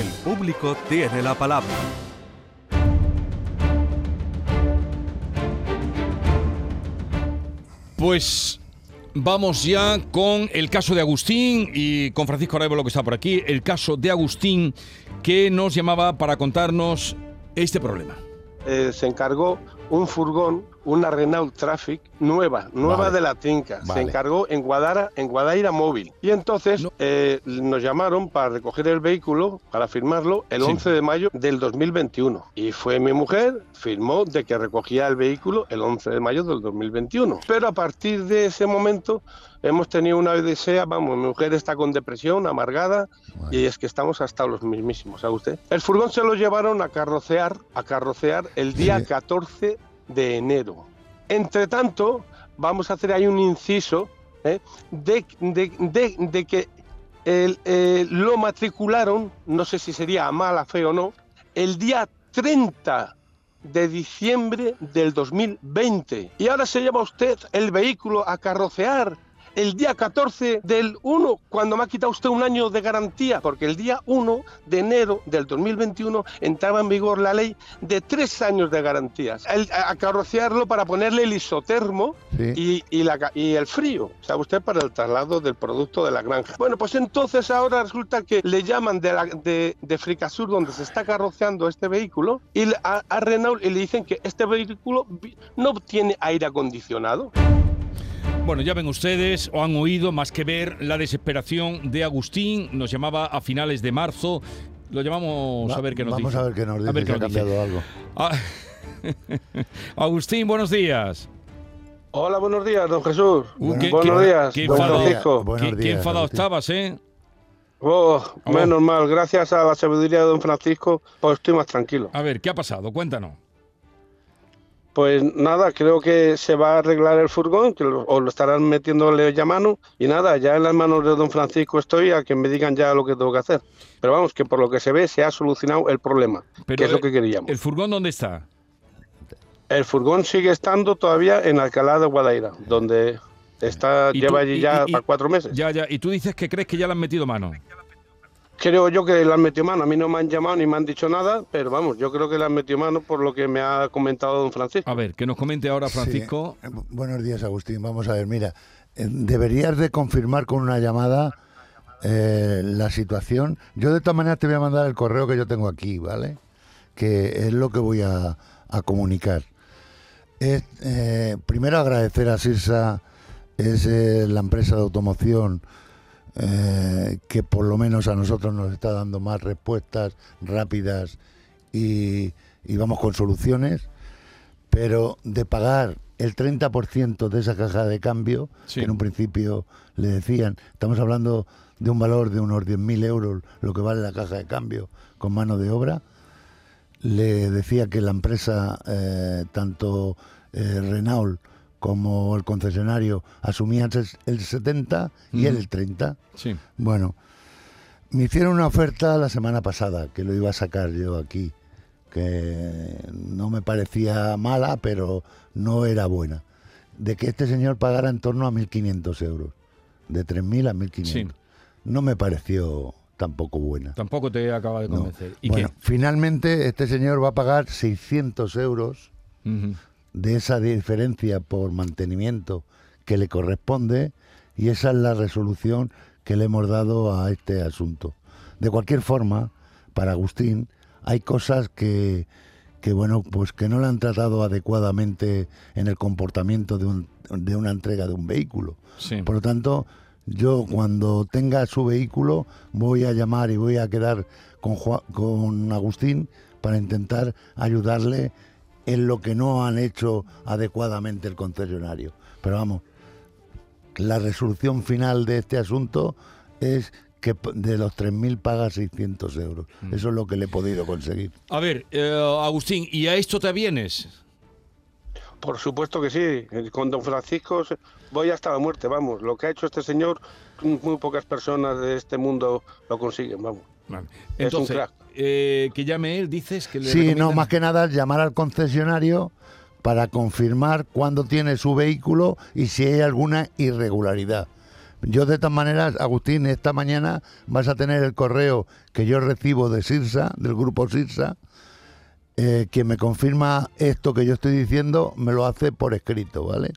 El público tiene la palabra. Pues vamos ya con el caso de Agustín y con Francisco Arevalo que está por aquí, el caso de Agustín que nos llamaba para contarnos este problema. Eh, se encargó un furgón, una Renault Traffic nueva, nueva Vale. de la Tinca. Vale. Se encargó en Guadara, en Guadaira Móvil. Y entonces No. eh, nos llamaron para recoger el vehículo, para firmarlo, el Sí. 11 de mayo del 2021. Y fue mi mujer, firmó de que recogía el vehículo el 11 de mayo del 2021. Pero a partir de ese momento hemos tenido una odisea, vamos, mi mujer está con depresión, amargada, y es que estamos hasta los mismísimos, ¿sabe usted? El furgón se lo llevaron a carrocear, a carrocear el día Sí. 14 de enero. Entre tanto, vamos a hacer ahí un inciso ¿eh? de, de- de- que el, eh, lo matricularon, no sé si sería a mala fe o no, el día 30 de diciembre del 2020. Y ahora se lleva usted el vehículo a carrocear el día 14 del 1, cuando me ha quitado usted un año de garantía, porque el día 1 de enero del 2021 entraba en vigor la ley de tres años de garantías. El- a carrocearlo para ponerle el isotermo Sí. y, y la ca- y el frío, sabe usted, para el traslado del producto de la granja. Bueno, pues entonces ahora resulta que le llaman de, la, de, de Fricasur, donde se está carroceando este vehículo, y a, a Renault y le dicen que este vehículo no tiene aire acondicionado. Bueno, ya ven ustedes o han oído más que ver la desesperación de Agustín. Nos llamaba a finales de marzo. Lo llamamos Va- a ver qué nos Vamos dice. a ver qué nos dice, A ver si qué ha nos dice. algo. Ah, Agustín, buenos días. Hola, buenos días, don Jesús. Uh, qué- buenos qué- días, qué don enfado- Francisco. Buenos qué, qué días, enfadado Agustín. estabas, ¿eh? Oh, Oh. menos mal, gracias a la sabiduría de don Francisco, pues estoy más tranquilo. A ver, ¿qué ha pasado? Cuéntanos. Pues nada, creo que se va a arreglar el furgón, que lo, o lo estarán metiéndole ya mano, y nada, ya en las manos de don Francisco estoy a que me digan ya lo que tengo que hacer. Pero vamos, que por lo que se ve se ha solucionado el problema, Pero, que es lo que queríamos. ¿El furgón dónde está? El furgón sigue estando todavía en Alcalá de Guadaira, donde está ¿Y lleva tú- allí y- ya y- para cuatro meses. Ya, ya. Y tú dices que crees que ya le han metido mano. Creo yo que le han metido mano. A mí no me han llamado ni me han dicho nada, pero vamos, yo creo que le han metido mano por lo que me ha comentado don Francisco. A ver, que nos comente ahora Francisco. Sí. Eh, bu- Buenos días, Agustín. Vamos a ver, mira, eh, deberías de confirmar con una llamada eh, la situación. Yo de todas maneras te voy a mandar el correo que yo tengo aquí, ¿vale? Que es lo que voy a, a comunicar. Es, eh, primero agradecer a Sirsa, es eh, la empresa de automoción eh, que por lo menos a nosotros nos está dando más respuestas rápidas y, y vamos con soluciones pero de pagar el 30% de esa caja de cambio, Sí. que en un principio le decían, estamos hablando de un valor de unos 10.000 euros, lo que vale la caja de cambio con mano de obra, le decía que la empresa, eh, tanto eh, Renault como el concesionario, asumían ses- el 70 y él el 30. Sí. Bueno, me hicieron una oferta la semana pasada, que lo iba a sacar yo aquí, que no me parecía mala, pero no era buena, de que este señor pagara en torno a 1.500 euros, de 3.000 a 1.500. Sí. No me pareció tampoco buena. Tampoco te acaba de No. convencer. ¿Y Bueno, finalmente este señor va a pagar 600 euros. De esa diferencia por mantenimiento que le corresponde y esa es la resolución que le hemos dado a este asunto. De cualquier forma, para Agustín hay cosas que, que bueno, pues que no le han tratado adecuadamente en el comportamiento de, un- de una entrega de un vehículo. Sí. Por lo tanto, yo cuando tenga su vehículo voy a llamar y voy a quedar con, Jua- con Agustín para intentar ayudarle en lo que no han hecho adecuadamente el concesionario. Pero vamos, la resolución final de este asunto es que de los 3.000 paga 600 euros. Eso es lo que le he podido conseguir. A ver, eh, Agustín, ¿y a esto te vienes? Por supuesto que sí, con don Francisco voy hasta la muerte, vamos. Lo que ha hecho este señor, muy pocas personas de este mundo lo consiguen, vamos. Vale. Es un Entonces, crack. eh, que llame él, dices que le Sí, no, más que nada llamar al concesionario para confirmar cuándo tiene su vehículo y si hay alguna irregularidad. Yo de todas maneras, Agustín, esta mañana vas a tener el correo que yo recibo de Sirsa, del grupo Sirsa, eh, que me confirma esto que yo estoy diciendo, me lo hace por escrito, ¿vale?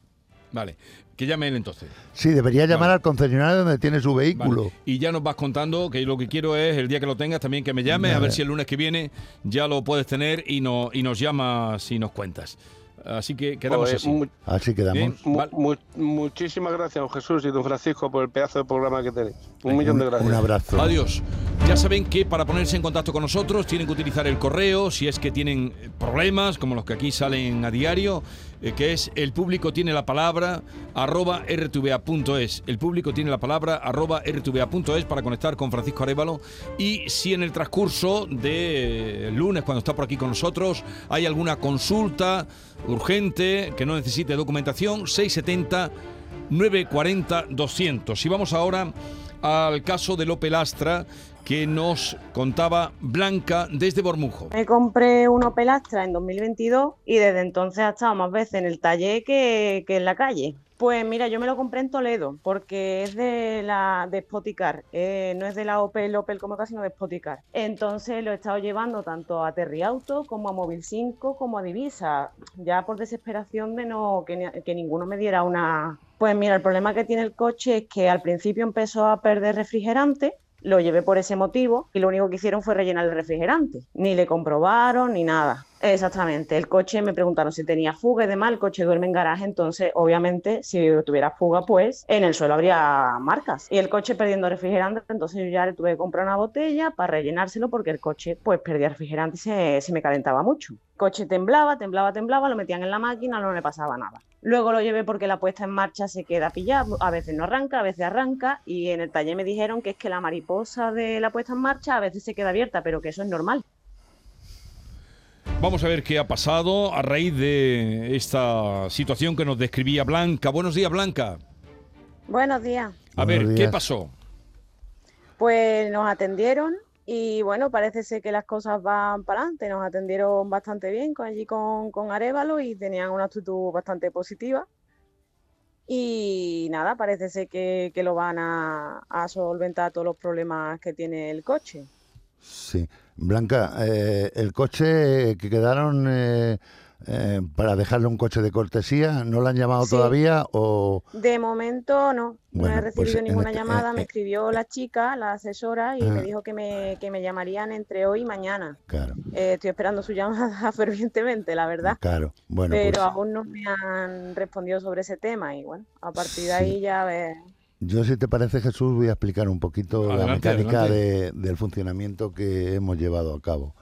Vale, que llame él entonces. Sí, debería llamar Vale. al concesionario donde tiene su Vale. vehículo. Y ya nos vas contando que lo que quiero es el día que lo tengas también que me llames, a ver si el lunes que viene ya lo puedes tener y, no, y nos llamas y nos cuentas. Así que quedamos Pues, así. mu- Así quedamos. Bien. mu- Vale. mu- muchísimas gracias, don Jesús y don Francisco, por el pedazo de programa que tenéis. Un millón de gracias. Un abrazo. Adiós. Ya saben que para ponerse en contacto con nosotros tienen que utilizar el correo, si es que tienen eh, problemas, como los que aquí salen a diario, eh, que es el público tiene la palabra arroba rtva.es. El público tiene la palabra arroba rtva.es para conectar con Francisco Arevalo. Y si en el transcurso de eh, lunes, cuando está por aquí con nosotros, hay alguna consulta urgente que no necesite documentación, 670 940 200. Y vamos ahora al caso de Lope Lastra que nos contaba Blanca desde Bormujo. Me compré un Opel Astra en 2022 y desde entonces ha estado más veces en el taller que, que en la calle. Pues mira, yo me lo compré en Toledo porque es de la de Spoticar, eh, no es de la Opel Opel como casi, sino de Spoticar. Entonces lo he estado llevando tanto a Terry Auto como a Móvil 5 como a Divisa, ya por desesperación de no que, que ninguno me diera una. Pues mira, el problema que tiene el coche es que al principio empezó a perder refrigerante lo llevé por ese motivo y lo único que hicieron fue rellenar el refrigerante. Ni le comprobaron ni nada. Exactamente. El coche me preguntaron si tenía fuga y demás. El coche duerme en garaje, entonces obviamente si tuviera fuga, pues en el suelo habría marcas. Y el coche perdiendo refrigerante, entonces yo ya le tuve que comprar una botella para rellenárselo porque el coche pues perdía refrigerante y se, se me calentaba mucho. El coche temblaba, temblaba, temblaba, lo metían en la máquina, no le pasaba nada. Luego lo llevé porque la puesta en marcha se queda pillada, a veces no arranca, a veces arranca y en el taller me dijeron que es que la mariposa de la puesta en marcha a veces se queda abierta, pero que eso es normal. Vamos a ver qué ha pasado a raíz de esta situación que nos describía Blanca. Buenos días, Blanca. Buenos días. A Buenos ver, ¿qué pasó? Pues nos atendieron y bueno, parece ser que las cosas van para adelante. Nos atendieron bastante bien con, allí con, con Arevalo y tenían una actitud bastante positiva. Y nada, parece ser que, que lo van a, solventar todos los problemas que tiene el coche. Sí. Blanca, eh, el coche que quedaron eh, eh, para dejarle un coche de cortesía, ¿no lo han llamado Sí. todavía o...? De momento no, no Bueno, he pues recibido en ninguna este- llamada. eh, Me eh. escribió la chica, la asesora, y Ah. me dijo que me, que me llamarían entre hoy y mañana. Claro, Eh, estoy esperando su llamada fervientemente, la verdad. claro. Bueno, pero pues aún no me han respondido sobre ese tema y bueno, a partir de ahí ya ves. yo si te parece Jesús voy a explicar un poquito la mecánica de- del funcionamiento que hemos llevado a cabo.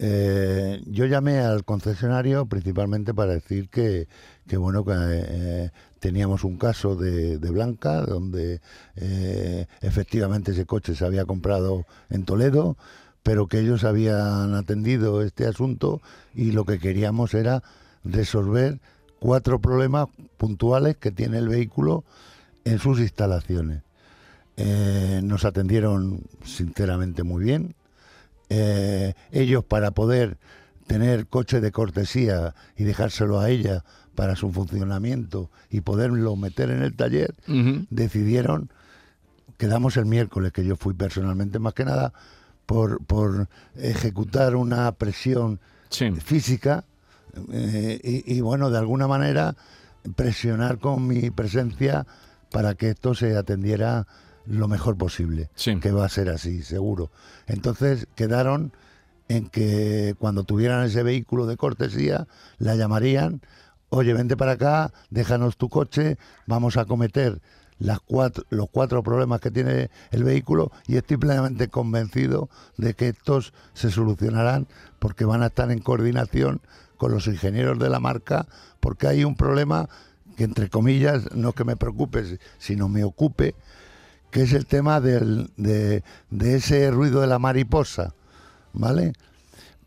Eh, yo llamé al concesionario principalmente para decir que, bueno que eh, teníamos un caso de, Blanca donde eh, efectivamente ese coche se había comprado en Toledo pero que ellos habían atendido este asunto y lo que queríamos era resolver cuatro problemas puntuales que tiene el vehículo en sus instalaciones. Nos atendieron sinceramente muy bien. Eh, ellos para poder tener coche de cortesía y dejárselo a ella para su funcionamiento y poderlo meter en el taller, decidieron, quedamos el miércoles, que yo fui personalmente más que nada, por, por ejecutar una presión Sí. física eh, y, y, bueno, de alguna manera presionar con mi presencia para que esto se atendiera lo mejor posible, Sí. que va a ser así, seguro. Entonces quedaron en que cuando tuvieran ese vehículo de cortesía, la llamarían, oye, vente para acá, déjanos tu coche, vamos a cometer las cuatro, los cuatro problemas que tiene el vehículo y estoy plenamente convencido de que estos se solucionarán porque van a estar en coordinación con los ingenieros de la marca porque hay un problema que entre comillas no es que me preocupe sino me ocupe que es el tema del, de, de ese ruido de la mariposa ¿vale?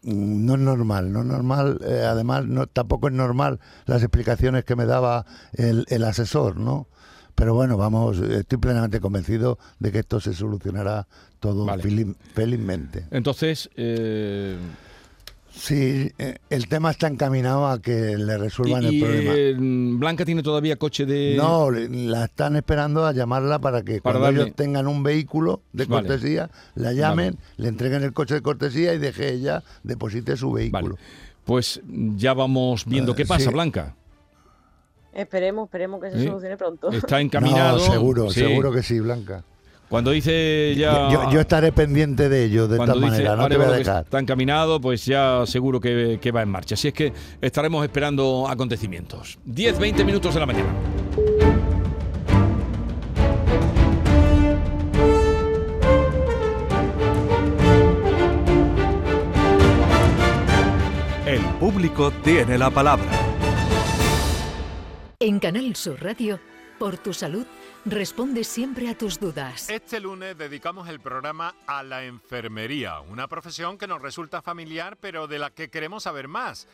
Mm, no es normal, no es normal, eh, además no, tampoco es normal las explicaciones que me daba el, el asesor, ¿no? Pero bueno, vamos, estoy plenamente convencido de que esto se solucionará todo Vale. feliz- felizmente. Entonces, eh, Sí, eh, el tema está encaminado a que le resuelvan Y- el problema. eh, Blanca tiene todavía coche de... No, la están esperando a llamarla para que Para cuando darle- ellos tengan un vehículo de Vale. cortesía, la llamen, le entreguen el coche de cortesía y deje ella, deposite su Vale. vehículo. Pues ya vamos viendo Eh, qué pasa, sí. Blanca. Esperemos, esperemos que se ¿Eh? solucione pronto. Está encaminado. No, seguro, Sí. seguro que sí, Blanca. Cuando dice ya... Yo, yo estaré pendiente de ello de esta manera, no te voy a dejar. está encaminado, pues ya seguro que, que va en marcha. Así es que estaremos esperando acontecimientos. 10, 20 minutos de la mañana. El público tiene la palabra. En Canal Sur Radio, por tu salud, responde siempre a tus dudas. Este lunes dedicamos el programa a la enfermería, una profesión que nos resulta familiar pero de la que queremos saber más.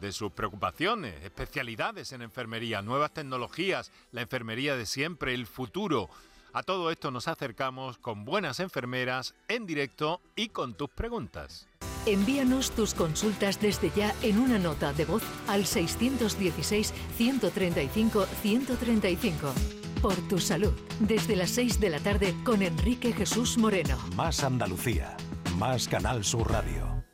De sus preocupaciones, especialidades en enfermería, nuevas tecnologías, la enfermería de siempre, el futuro. A todo esto nos acercamos con buenas enfermeras en directo y con tus preguntas. Envíanos tus consultas desde ya en una nota de voz al 616-135-135. Por tu salud, desde las 6 de la tarde con Enrique Jesús Moreno. Más Andalucía, más Canal Sur Radio.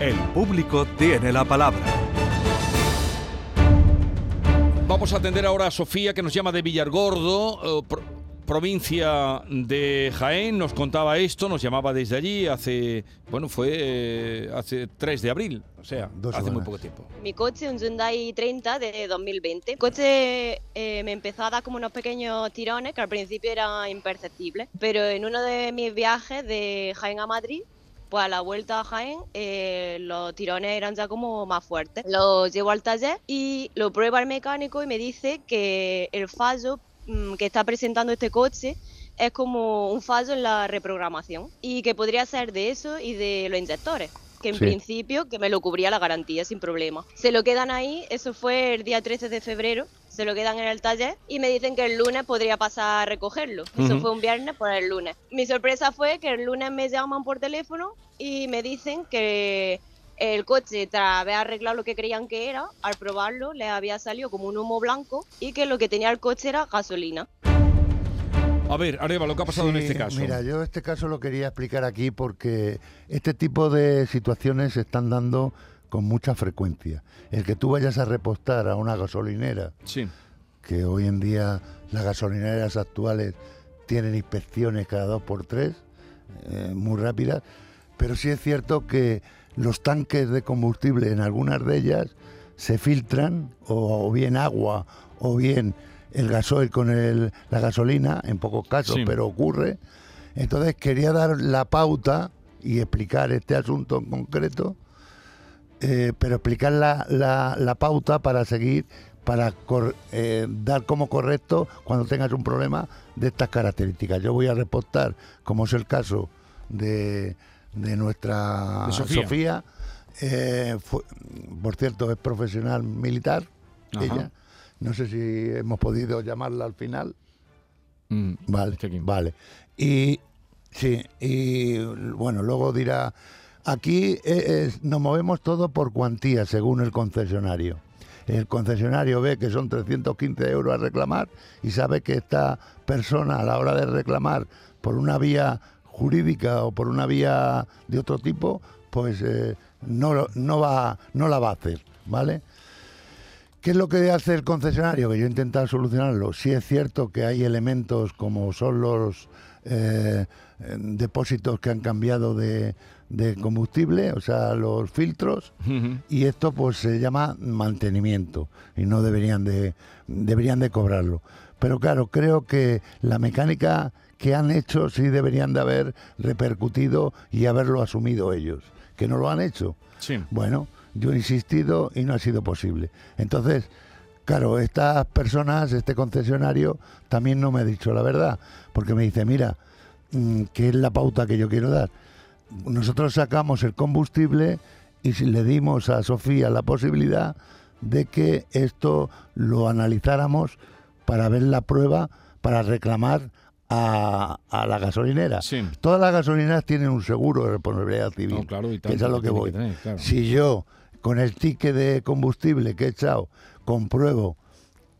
El público tiene la palabra. Vamos a atender ahora a Sofía, que nos llama de Villargordo, eh, provincia de Jaén. Nos contaba esto, nos llamaba desde allí hace, bueno, fue eh, hace 3 de abril, o sea, Dos hace muy poco tiempo. Mi coche, un Hyundai 30 de 2020. El coche eh, me empezó a dar como unos pequeños tirones que al principio eran imperceptibles, pero en uno de mis viajes de Jaén a Madrid, pues a la vuelta a Jaén, eh, los tirones eran ya como más fuertes. Lo llevo al taller y lo prueba el mecánico y me dice que el fallo que está presentando este coche es como un fallo en la reprogramación y que podría ser de eso y de los inyectores que en Sí. principio que me lo cubría la garantía sin problema. Se lo quedan ahí, eso fue el día 13 de febrero, se lo quedan en el taller y me dicen que el lunes podría pasar a recogerlo. Eso fue un viernes, pues el lunes. Mi sorpresa fue que el lunes me llaman por teléfono y me dicen que el coche, tras haber arreglado lo que creían que era, al probarlo le había salido como un humo blanco y que lo que tenía el coche era gasolina. A ver, Areva, lo que ha pasado en este caso. Mira, yo este caso lo quería explicar aquí porque este tipo de situaciones se están dando con mucha frecuencia. El que tú vayas a repostar a una gasolinera, Sí. que hoy en día las gasolineras actuales tienen inspecciones cada dos por tres, eh, muy rápidas, pero sí es cierto que los tanques de combustible en algunas de ellas se filtran, o, o bien agua, o bien el gasoil con el- la gasolina, en pocos casos, Sí. pero ocurre. Entonces quería dar la pauta y explicar este asunto en concreto, eh, pero explicar la, la- la pauta para seguir, para cor- eh, dar como correcto cuando tengas un problema de estas características. Yo voy a reportar, como es el caso de, de nuestra De Sofía. Sofía, eh, fue- por cierto, es profesional militar, Ajá. ella. No sé si hemos podido llamarla al final. Mm, Vale, aquí. vale. Y sí, y bueno, luego dirá, aquí eh, nos movemos todo por cuantía según el concesionario. El concesionario ve que son 315 euros a reclamar y sabe que esta persona a la hora de reclamar por una vía jurídica o por una vía de otro tipo, pues eh, no, no, va, no la va a hacer, ¿vale? ¿Qué es lo que hace el concesionario? Que yo he intentado solucionarlo. Sí es cierto que hay elementos como son los eh, depósitos que han cambiado de, de combustible, o sea, los filtros, y esto pues se llama mantenimiento y no deberían de, deberían de cobrarlo. Pero claro, creo que la mecánica que han hecho sí deberían de haber repercutido y haberlo asumido ellos, que no lo han hecho. Sí. Bueno, yo he insistido y no ha sido posible. Entonces, claro, estas personas, este concesionario, también no me ha dicho la verdad, porque me dice, mira, mm, ¿qué es la pauta que yo quiero dar? Nosotros sacamos el combustible y le dimos a Sofía la posibilidad de que esto lo analizáramos para ver la prueba, para reclamar a, a la gasolinera. Sí. Todas las gasolineras tienen un seguro de responsabilidad civil. No, claro, y que es a lo que voy. que tener, claro. Si yo, con el ticket de combustible que he echado, compruebo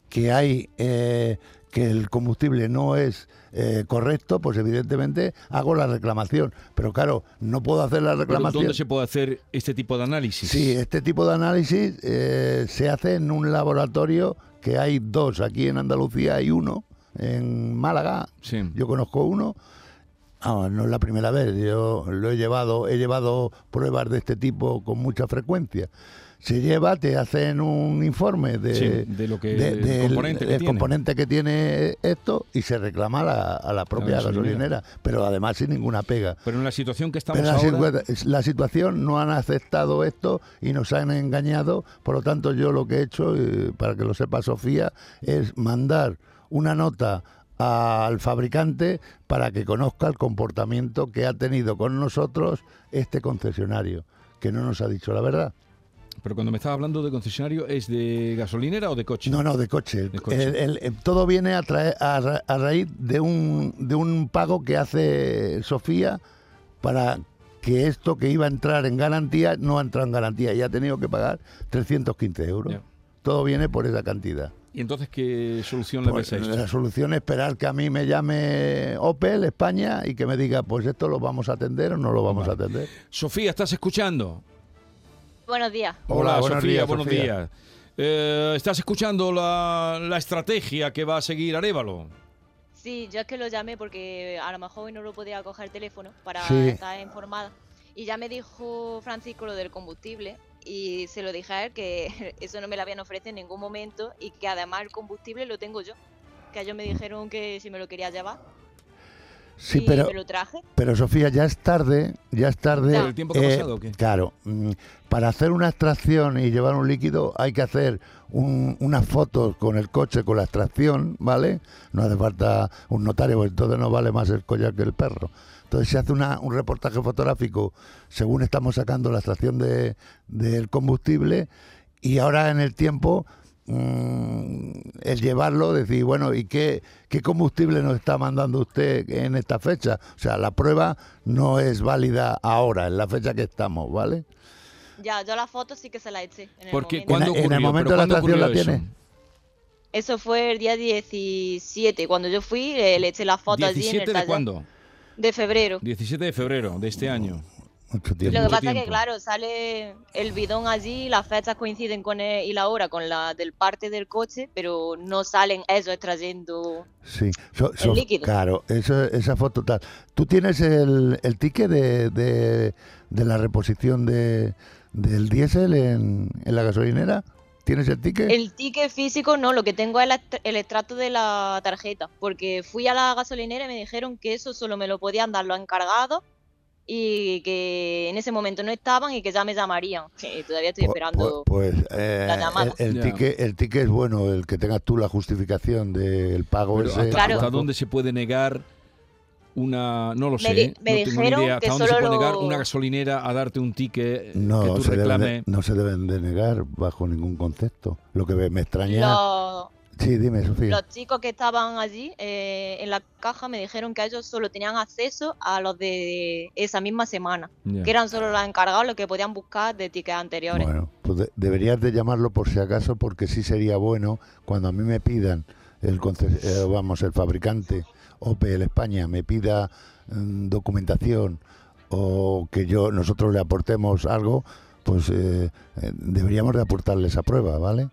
que hay eh, que el combustible no es eh, correcto, pues evidentemente hago la reclamación. Pero claro, no puedo hacer la reclamación. ¿Dónde se puede hacer este tipo de análisis? Sí, este tipo de análisis eh, se hace en un laboratorio que hay dos aquí en Andalucía, hay uno en Málaga. Sí. Yo conozco uno. Ah, no es la primera vez, yo lo he llevado, he llevado pruebas de este tipo con mucha frecuencia. Se lleva, te hacen un informe de, Sí, de lo que- de- del del- componente que tiene. componente que tiene esto y se reclama a la, a la propia gasolinera. gasolinera, pero además sin ninguna pega. Pero en la situación que estamos Pero la, ahora... la situación no han aceptado esto y nos han engañado. Por lo tanto, yo lo que he hecho, eh, para que lo sepa Sofía, es mandar una nota al fabricante para que conozca el comportamiento que ha tenido con nosotros este concesionario, que no nos ha dicho la verdad. Pero cuando me estaba hablando de concesionario, ¿es de gasolinera o de coche? No, no, de coche. De coche. El- el- el- todo viene a, traer- a, ra- a raíz de un, de un pago que hace Sofía para que esto que iba a entrar en garantía no ha entrado en garantía y ha tenido que pagar 315 euros. Todo viene por esa cantidad. ¿Y entonces qué solución le Pues, ves a esto? la solución es esperar que a mí me llame Opel España y que me diga, pues esto lo vamos a atender o no lo vamos a atender. Sofía, ¿estás escuchando? Buenos días. Hola, buenos Sofía, días, buenos Sofía. días. Eh, ¿Estás escuchando la, la estrategia que va a seguir Arevalo? Sí, yo es que lo llamé porque a lo mejor hoy no lo podía coger el teléfono para Sí. estar informada. Y ya me dijo Francisco lo del combustible y se lo dije a él que eso no me lo habían ofrecido en ningún momento y que además el combustible lo tengo yo. Que ellos me dijeron que si me lo quería llevar Sí, y pero, me lo traje. Pero Sofía, ya es tarde, ya es tarde. Ya. ¿Por el tiempo que ha pasado o qué? Claro, mm, para hacer una extracción y llevar un líquido hay que hacer un- unas fotos con el coche, con la extracción, ¿vale? No hace falta un notario, porque entonces no vale más el collar que el perro. Entonces se hace una- un reportaje fotográfico según estamos sacando la extracción de, del combustible y ahora en el tiempo mm, el llevarlo, decir, bueno, ¿y qué, qué combustible nos está mandando usted en esta fecha? O sea, la prueba no es válida ahora, en la fecha que estamos, ¿vale? Ya, yo la foto sí que se la eché. En el Porque momento. ¿cuándo En- en el momento ¿Pero de la cuándo extracción la tiene. Eso fue el día 17. Cuando yo fui, eh, le eché la foto allí en el ¿17 de taller. cuándo? De febrero. 17 de febrero de este año. Mucho Lo que pasa es que, claro, sale el bidón allí, las fechas coinciden con el- y la hora con la del parte del coche, pero no salen eso extrayendo. Sí, so- so- líquido. claro, eso, esa foto tal. ¿Tú tienes el, el ticket de, de, de la reposición de, del diésel en, en la gasolinera? ¿Tienes el ticket? El ticket físico no, lo que tengo es la est- el extracto de la tarjeta, porque fui a la gasolinera y me dijeron que eso solo me lo podían dar los encargados y que en ese momento no estaban y que ya me llamarían. Que todavía estoy esperando. pu- Pues, eh, la llamada. el, el ticket, el ticket es bueno, el que tengas tú la justificación del pago Pero ese. ¿hasta, Claro. hasta dónde se puede negar una... No lo Me sé, di- ¿eh? me no tengo ni dijeron idea. que ¿Hasta dónde se solo puede negar lo- una gasolinera a darte un ticket No, que tú se deben de- no se deben de negar bajo ningún concepto. Lo que me me extraña. Los, Sí, dime, Sofía. los chicos que estaban allí eh, en la caja me dijeron que ellos solo tenían acceso a los de esa misma semana, que eran solo los encargados los que podían buscar de tickets anteriores. Bueno, pues de- deberías de llamarlo por si acaso, porque sí sería bueno cuando a mí me pidan, el eh, vamos, el fabricante Opel España me pida mm, documentación o que yo nosotros le aportemos algo, pues eh, eh, deberíamos de aportarle esa prueba, ¿vale?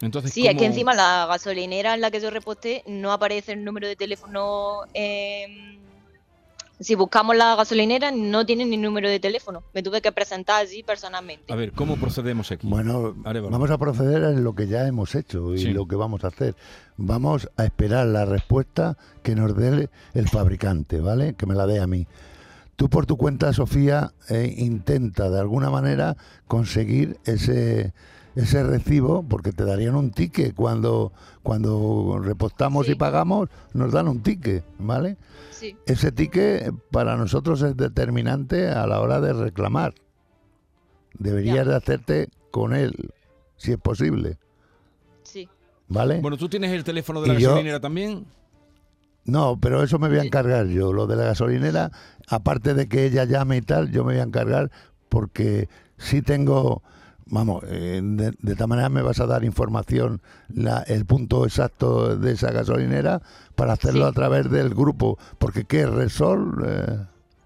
Entonces, Sí, es que ¿cómo- encima la gasolinera en la que yo reposté no aparece el número de teléfono. em, si buscamos la gasolinera, no tiene ni número de teléfono. Me tuve que presentar allí personalmente. A ver, ¿cómo procedemos aquí? Bueno, Arevalo. vamos a proceder en lo que ya hemos hecho y Sí. lo que vamos a hacer. Vamos a esperar la respuesta que nos dé el fabricante, ¿vale? Que me la dé a mí. Tú por tu cuenta, Sofía, eh, intenta de alguna manera conseguir ese ese recibo porque te darían un ticket cuando cuando repostamos Sí. y pagamos nos dan un ticket, ¿vale? Sí, Ese ticket para nosotros es determinante a la hora de reclamar. Deberías de hacerte con él, si es posible, sí. ¿vale? Bueno, ¿tú tienes el teléfono de la gasolinera también? No, pero eso me voy a encargar yo. Lo de la gasolinera, aparte de que ella llame y tal, yo me voy a encargar porque sí tengo, vamos, eh, de, de esta manera me vas a dar información, la- el punto exacto de esa gasolinera para hacerlo Sí. a través del grupo. Porque ¿qué? ¿Resol? Eh,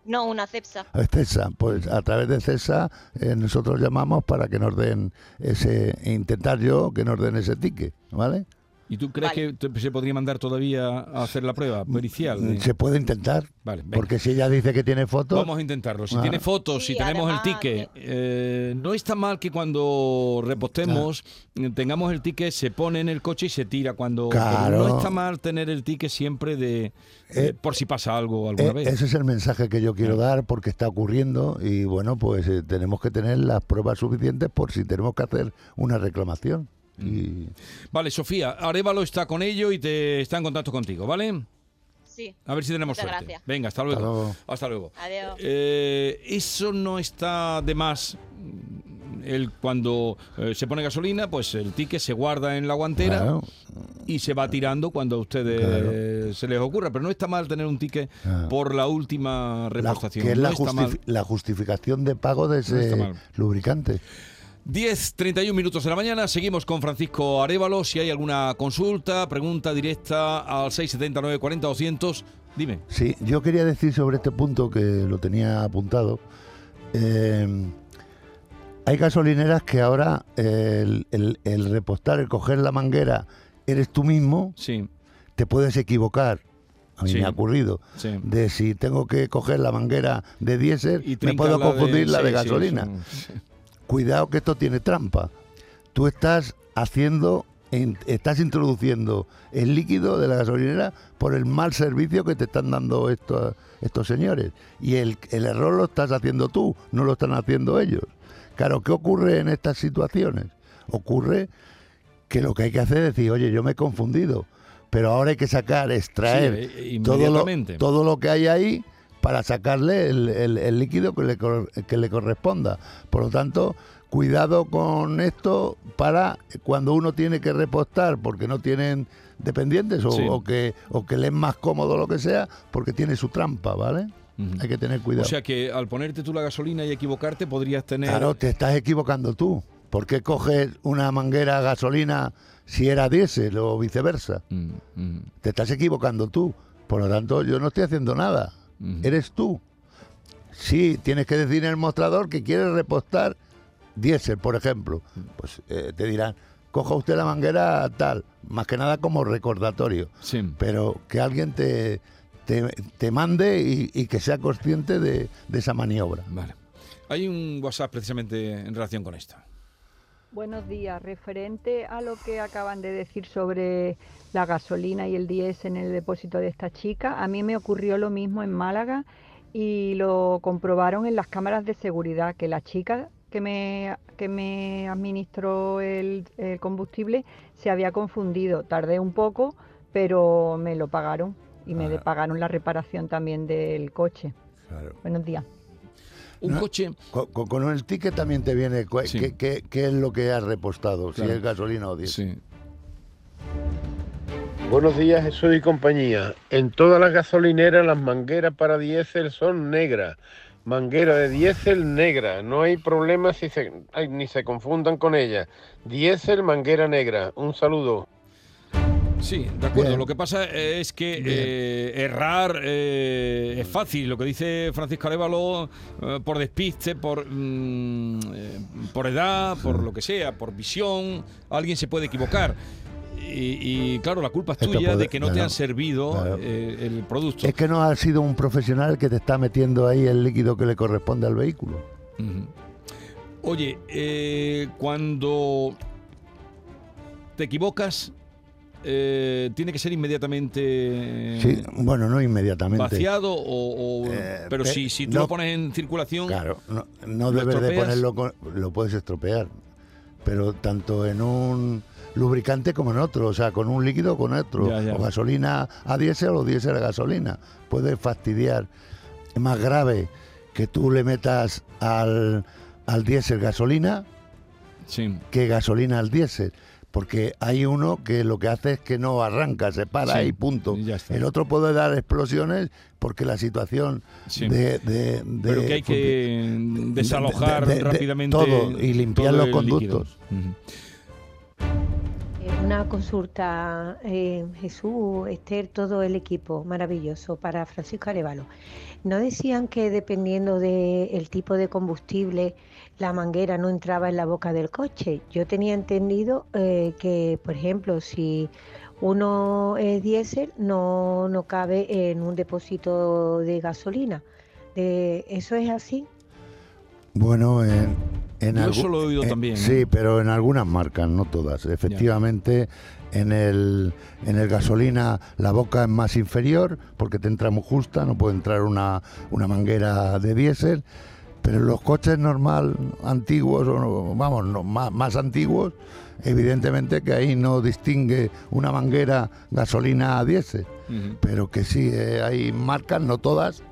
No, una cepsa. es CESA, pues a través de CESA eh, nosotros llamamos para que nos den ese, intentar yo que nos den ese ticket, ¿vale? ¿Y tú crees Vale. que se podría mandar todavía a hacer la prueba pericial? de- Se puede intentar, Vale, porque si ella dice que tiene fotos, Vamos a intentarlo. Si Ah. tiene fotos, si tenemos además, el ticket, eh, no está mal que cuando repostemos eh, tengamos el ticket, se pone en el coche y se tira cuando. Claro. no está mal tener el ticket siempre de eh, Eh, por si pasa algo alguna Eh, vez. ese es el mensaje que yo quiero dar porque está ocurriendo y bueno, pues eh, tenemos que tener las pruebas suficientes por si tenemos que hacer una reclamación. Y Vale, Sofía, Arevalo está con ello y te está en contacto contigo, ¿vale? Sí. A ver si tenemos Muchas suerte. gracias. Venga, hasta luego. luego. Hasta luego. Adiós. Eh, eso no está de más. El, cuando eh, se pone gasolina, pues el ticket se guarda en la guantera Claro. y se va tirando cuando a ustedes Claro. se les ocurra. Pero no está mal tener un ticket Ah. por la última la, repostación. que es no la, justifi- la justificación de pago de ese lubricante. 10, 31 minutos de la mañana. Seguimos con Francisco Arevalo. Si hay alguna consulta, pregunta directa al 679 40 200, dime. Sí, yo quería decir sobre este punto que lo tenía apuntado. eh, hay gasolineras que ahora eh, el, el- el repostar, el coger la manguera, eres tú mismo, Sí, te puedes equivocar. A mí Sí. me ha ocurrido. sí. De si tengo que coger la manguera de diésel, Y me puedo la de- confundir la de sí, gasolina. Cuidado que esto tiene trampa. Tú estás haciendo, estás introduciendo el líquido de la gasolinera por el mal servicio que te están dando estos, estos señores. Y el, el error lo estás haciendo tú, no lo están haciendo ellos. Claro, ¿qué ocurre en estas situaciones? Ocurre que lo que hay que hacer es decir, oye, yo me he confundido, pero ahora hay que sacar, extraer Sí, eh, todo, lo, todo lo que hay ahí para sacarle el, el- el líquido que le, cor- que le corresponda. Por lo tanto, cuidado con esto para cuando uno tiene que repostar porque no tienen dependientes o, Sí. o que, o que le es más cómodo lo que sea, porque tiene su trampa, ¿vale? Hay que tener cuidado. O sea que al ponerte tú la gasolina y equivocarte podrías tener... Claro, te estás equivocando tú. ¿Por qué coges una manguera a gasolina si era diésel o viceversa? Mm, mm, Te estás equivocando tú. Por lo tanto, yo no estoy haciendo nada. Eres tú. Sí, tienes que decir en el mostrador que quieres repostar diésel, por ejemplo. Pues eh, te dirán, coja usted la manguera tal. Más que nada como recordatorio. Sí. Pero que alguien te, te, te mande y, y que sea consciente de, de esa maniobra. Vale. Hay un WhatsApp precisamente en relación con esto. Buenos días. Referente a lo que acaban de decir sobre la gasolina y el diésel en el depósito de esta chica, a mí me ocurrió lo mismo en Málaga y lo comprobaron en las cámaras de seguridad, que la chica que me, que me administró el, el combustible se había confundido. Tardé un poco, pero me lo pagaron y me Ah. pagaron la reparación también del coche. Buenos días. Un No, coche... Con, el ticket también te viene cu- Sí. qué, qué- qué es lo que has repostado, Claro. si es gasolina o diésel. Sí. Buenos días, Jesús y compañía. En todas las gasolineras las mangueras para diésel son negras. Manguera de diésel negra. No hay problema si se, ay, ni se confundan con ella. Diésel, manguera negra. Un saludo. Sí, de acuerdo. Bien. Lo que pasa eh, es que eh, errar eh, es fácil. Lo que dice Francisco Arevalo, eh, por despiste, por, mm, por edad, por lo que sea, por visión, alguien se puede equivocar. Y, y, claro, la culpa es tuya puede- de que no te han servido claro. eh, el producto. Es que no ha sido un profesional que te está metiendo ahí el líquido que le corresponde al vehículo. Oye, eh, cuando te equivocas, eh, tiene que ser inmediatamente Sí, bueno, no inmediatamente. vaciado o, o- Eh, pero pe- si, si tú no- lo pones en circulación Claro, no, no ¿Lo debes de ponerlo, con- lo puedes estropear, pero tanto en un lubricante como en otro, o sea, con un líquido o con otro, Ya, ya. o gasolina a diésel o diésel a gasolina, puedes fastidiar. Es más grave que tú le metas al, al diésel gasolina sí que gasolina al diésel, porque hay uno que lo que hace es que no arranca, se para Sí, y punto. y. El otro puede dar explosiones porque la situación Sí. de, de- de- Pero que hay que desalojar de- de- de- rápidamente todo y limpiar todo los conductos. Eh, Una consulta, eh, Jesús, Esther, todo el equipo maravilloso para Francisco Arevalo. ¿No decían que dependiendo del tipo de combustible la manguera no entraba en la boca del coche? Yo tenía entendido eh, que, por ejemplo, si uno es diésel no, no cabe en un depósito de gasolina. De, ¿Eso es así? Bueno, en, en Yo eso lo he oído en- también, ¿eh? Sí, pero en algunas marcas, no todas. Efectivamente, en el, en el gasolina la boca es más inferior porque te entra muy justa, no puede entrar una, una manguera de diésel. Pero los coches normal, antiguos, o no- vamos, no, más, más antiguos, evidentemente que ahí no distingue una manguera gasolina a diésel. Ujú. Pero que sí, eh, hay marcas, no todas,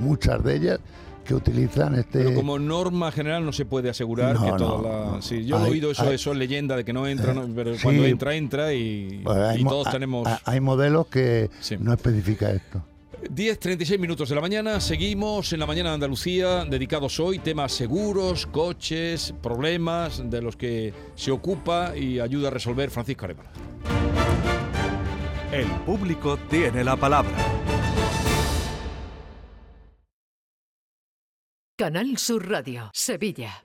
muchas de ellas, que utilizan este... Pero como norma general no se puede asegurar No, que toda no, la... no. Sí, yo he oído, eso, hay- eso es leyenda de que no entra, no, pero sí. cuando entra, entra y, Pues y todos tenemos... Hay modelos que Sí. no especifica esto. 10, 36 minutos de la mañana, seguimos en la mañana de Andalucía, dedicados hoy temas seguros, coches, problemas de los que se ocupa y ayuda a resolver Francisco Arevalo. El público tiene la palabra. Canal Sur Radio, Sevilla.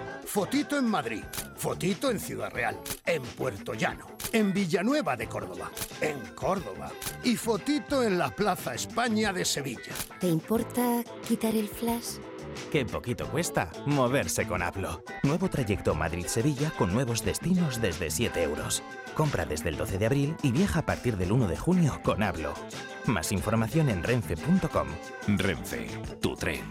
Fotito en Madrid, fotito en Ciudad Real, en Puerto Llano, en Villanueva de Córdoba, en Córdoba y fotito en la Plaza España de Sevilla. ¿Te importa quitar el flash? Qué poquito cuesta moverse con Hablo. Nuevo trayecto Madrid-Sevilla con nuevos destinos desde 7 euros. Compra desde el 12 de abril y viaja a partir del 1 de junio con Hablo. Más información en renfe.com. Renfe, tu tren.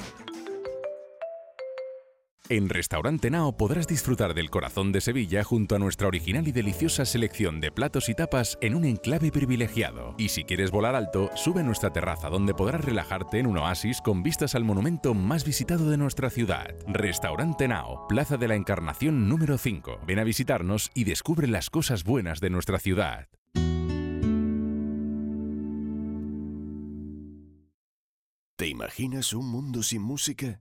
En Restaurante Nao podrás disfrutar del corazón de Sevilla junto a nuestra original y deliciosa selección de platos y tapas en un enclave privilegiado. Y si quieres volar alto, sube a nuestra terraza donde podrás relajarte en un oasis con vistas al monumento más visitado de nuestra ciudad. Restaurante Nao, Plaza de la Encarnación número 5. Ven a visitarnos y descubre las cosas buenas de nuestra ciudad. ¿Te imaginas un mundo sin música?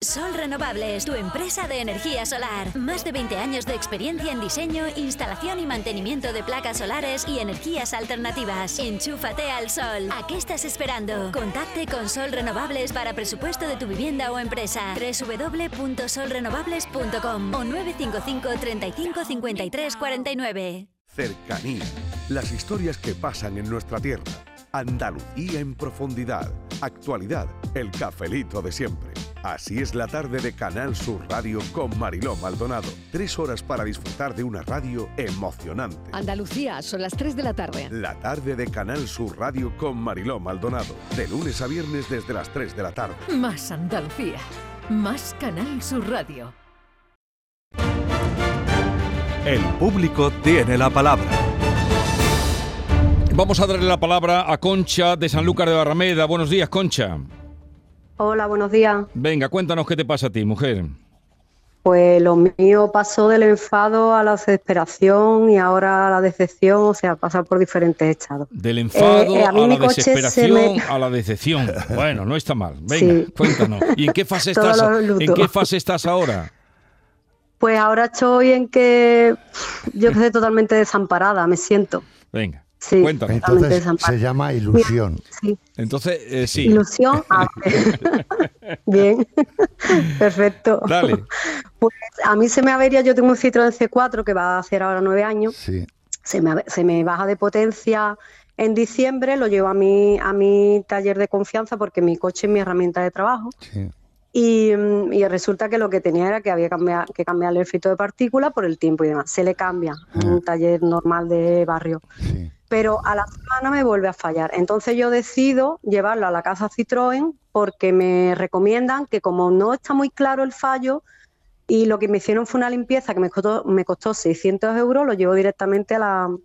Sol Renovables, tu empresa de energía solar. Más de 20 años de experiencia en diseño, instalación y mantenimiento de placas solares y energías alternativas. Enchúfate al sol. ¿A qué estás esperando? Contacte con Sol Renovables para presupuesto de tu vivienda o empresa. www.solrenovables.com o 955 35 53 49. Cercanía. Las historias que pasan en nuestra tierra. Andalucía en profundidad. Actualidad. El cafelito de siempre. Así es la tarde de Canal Sur Radio con Mariló Maldonado. Tres horas para disfrutar de una radio emocionante. Andalucía, son las 3 de la tarde. La tarde de Canal Sur Radio con Mariló Maldonado. De lunes a viernes desde las 3 de la tarde. Más Andalucía, más Canal Sur Radio. El público tiene la palabra. Vamos a darle la palabra a Concha de Sanlúcar de Barrameda. Buenos días, Concha. Hola, buenos días. Venga, cuéntanos qué te pasa a ti, mujer. Pues lo mío pasó del enfado a la desesperación y ahora a la decepción, o sea, pasa por diferentes estados. Del enfado Eh, eh, a la desesperación, me- a la decepción. Bueno, no está mal. Venga, Sí. cuéntanos. ¿Y en qué fase estás? ¿En qué fase estás ahora? Pues ahora estoy en que yo quedé totalmente desamparada, me siento. Venga, Sí, totalmente Entonces se llama ilusión. Sí. Entonces, eh, sí. Ilusión. Ah, Bien, perfecto. Dale. Pues a mí se me avería, yo tengo un Citroën C4 que va a hacer ahora nueve años. Sí. Se me, se me baja de potencia en diciembre, lo llevo a mi, a mi taller de confianza porque mi coche es mi herramienta de trabajo. Sí. Y, mm, y resulta que lo que tenía era que había cambiar- que cambiarle el filtro de partículas por el tiempo y demás. Se le cambia en un taller normal de barrio. Pero a la semana me vuelve a fallar. Entonces yo decido llevarlo a la casa Citroën porque me recomiendan que como no está muy claro el fallo y lo que me hicieron fue una limpieza que me costó, me costó 600 euros, lo llevo directamente a la,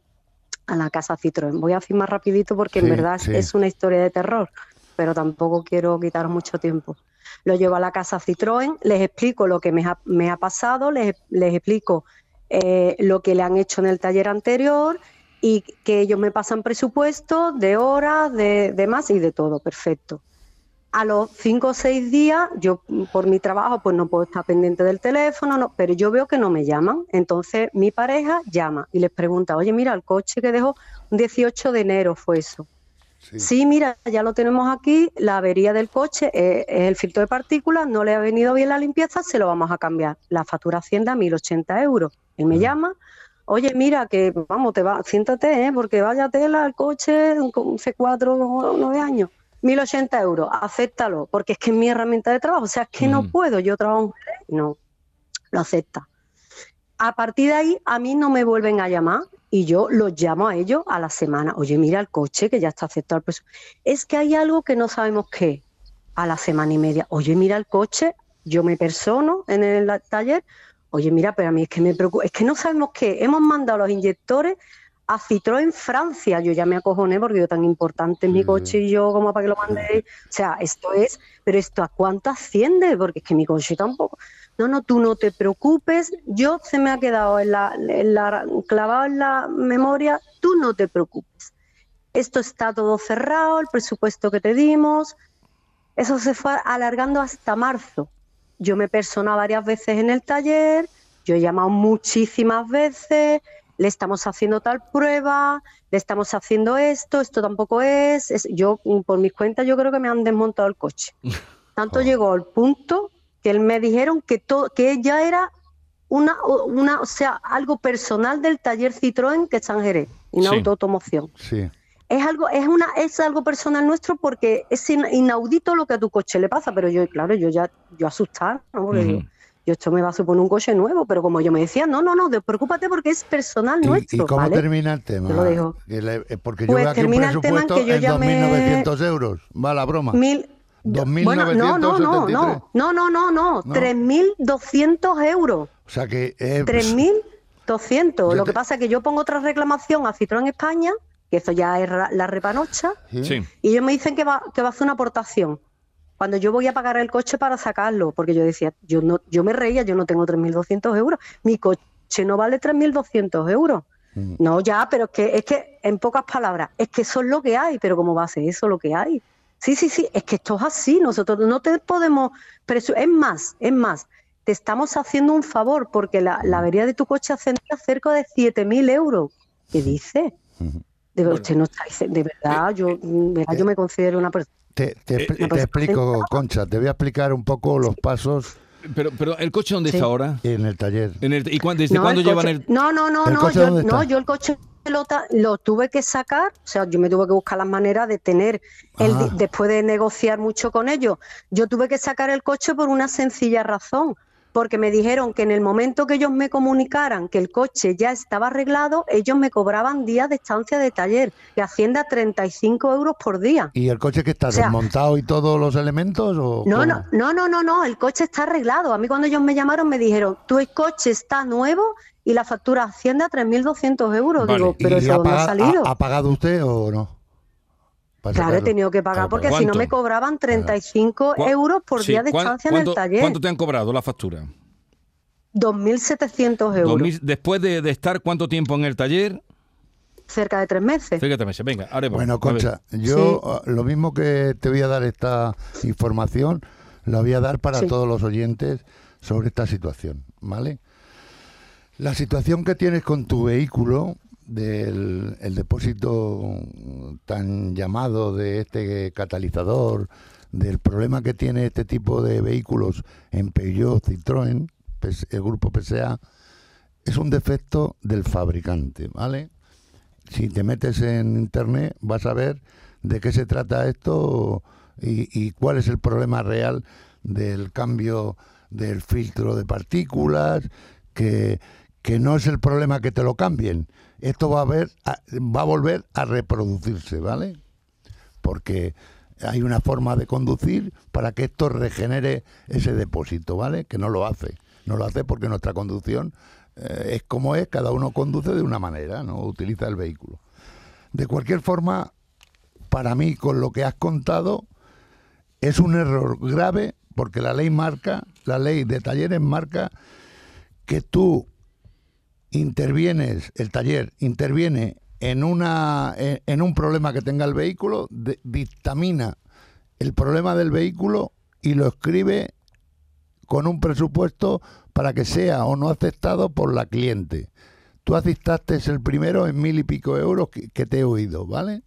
a la casa Citroën. Voy a decir más rapidito porque en verdad sí. es una historia de terror, pero tampoco quiero quitar mucho tiempo. Lo llevo a la casa Citroën, les explico lo que me ha, me ha pasado, les, les explico eh, lo que le han hecho en el taller anterior y que ellos me pasan presupuesto de horas, de, de más y de todo, perfecto. A los cinco o seis días, yo por mi trabajo pues no puedo estar pendiente del teléfono, no, pero yo veo que no me llaman. Entonces mi pareja llama y les pregunta, oye, mira, el coche que dejó un 18 de enero fue eso. Sí. mira, ya lo tenemos aquí, la avería del coche eh, es el filtro de partículas, no le ha venido bien la limpieza, se lo vamos a cambiar. La factura Hacienda, 1.080 euros. Él me llama, oye, mira, que vamos, te va, siéntate, ¿eh? porque vaya tela el coche con C4 o 9 años. 1.080 euros, acéptalo, porque es que es mi herramienta de trabajo, o sea, es que no puedo, yo trabajo en no, lo acepta. A partir de ahí, a mí no me vuelven a llamar y yo los llamo a ellos a la semana. Oye, mira el coche que ya está aceptado el precio. Es que hay algo que no sabemos qué. A la semana y media. Oye, mira el coche. Yo me persono en el taller. Oye, mira, pero a mí es que me preocupa. Es que no sabemos qué. Hemos mandado los inyectores a Citroën Francia. Yo ya me acojoné porque yo tan importante es mi coche y yo como para que lo mandéis. O sea, esto es, pero esto a cuánto asciende, porque es que mi coche tampoco. No, no, tú no te preocupes. Yo se me ha quedado en la, en la- clavado en la memoria. Tú no te preocupes. Esto está todo cerrado, el presupuesto que te dimos. Eso se fue alargando hasta marzo. Yo me persona varias veces en el taller, yo he llamado muchísimas veces, le estamos haciendo tal prueba, le estamos haciendo esto, esto tampoco es. es- yo, por mis cuentas, yo creo que me han desmontado el coche. Tanto llegó al punto que él me dijeron que, todo, que ya era una, una, o sea, algo personal del taller Citroën que está en Jerez, y no Sí. automoción. Sí. Es algo, es una, es algo personal nuestro porque es in- inaudito lo que a tu coche le pasa, pero yo, claro, yo ya, yo asustar, ¿no? Porque yo, yo esto me va a suponer un coche nuevo, pero como yo me decía, no, no, no, preocúpate porque es personal ¿Y, nuestro. y cómo ¿vale? termina el tema? Te lo digo. Que le- eh, porque Pues yo veo aquí un presupuesto que yo en llamé- 2.900 euros. Va la broma. Mil, bueno, no, no, no, 2.973. no, no, no, no, no, No. 3.200 euros. O sea que... eh, 3.200. Lo que pasa es que yo pongo otra reclamación a Citroën España, que eso ya es la repanocha, Sí. y ellos me dicen que va, que va a hacer una aportación. Cuando yo voy a pagar el coche para sacarlo, porque yo decía, yo no, yo me reía, yo no tengo 3.200 euros, mi coche no vale 3.200 euros. No, ya, pero es que, es que, en pocas palabras, es que eso es lo que hay, pero ¿cómo va a ser eso lo que hay? Sí, sí, sí, es que esto es así, nosotros no te podemos... Es más, es más, te estamos haciendo un favor porque la, la avería de tu coche ascendía cerca de 7.000 euros. ¿Qué dice? De, usted no está dice- de verdad, yo, yo me considero una persona... Te, te, Eh, te explico, Concha, te voy a explicar un poco los pasos. Pero, pero ¿el coche dónde Sí. está ahora? En el taller. En el, ¿Y cuán- desde No, cuándo el llevan coche- el...? No, no, no, ¿El no, coche yo, dónde no, yo el coche lo, tuve que sacar, o sea, yo me tuve que buscar las maneras de tener, el, Ah. después de negociar mucho con ellos, yo tuve que sacar el coche por una sencilla razón, porque me dijeron que en el momento que ellos me comunicaran que el coche ya estaba arreglado, ellos me cobraban días de estancia de taller, que asciende a 35 euros por día. ¿Y el coche que está O sea- desmontado y todos los elementos? O No, no, no, no, no, no, el coche está arreglado. A mí cuando ellos me llamaron me dijeron, tu coche está nuevo y la factura asciende a 3.200 euros. Vale. Digo, pero ¿Y eso ha dónde ha salido. ha- ¿Ha pagado usted o no? Claro, he tenido que pagar Claro, porque si no me cobraban 35 ¿Cuá- euros por Sí, día de ¿cuán- estancia en el taller. ¿Cuánto te han cobrado la factura? 2.700 euros, 2000 después de, de estar cuánto tiempo en el taller, cerca de tres meses. fíjate, meses. Venga, haremos. Bueno, A ver. Concha, yo ah, lo mismo que te voy a dar esta información, la voy a dar para Sí. todos los oyentes sobre esta situación, ¿vale? La situación que tienes con tu vehículo, del el depósito tan llamado de este catalizador, del problema que tiene este tipo de vehículos en Peugeot, Citroën, el grupo PSA, es un defecto del fabricante, ¿vale? si te metes en internet vas a ver de qué se trata esto y, y cuál es el problema real del cambio del filtro de partículas, que, que no es el problema que te lo cambien. Esto va a, ver, va a volver a reproducirse, ¿vale? Porque hay una forma de conducir para que esto regenere ese depósito, ¿vale? Que no lo hace. No lo hace porque nuestra conducción eh, es como es, cada uno conduce de una manera, no utiliza el vehículo. De cualquier forma, para mí, con lo que has contado, es un error grave porque la ley marca, la ley de talleres marca que tú intervienes, el taller interviene en, una, en, un problema que tenga el vehículo, de- dictamina el problema del vehículo y lo escribe con un presupuesto para que sea o no aceptado por la cliente. Tú aceptaste el primero en mil y pico euros que, que te he oído, ¿vale?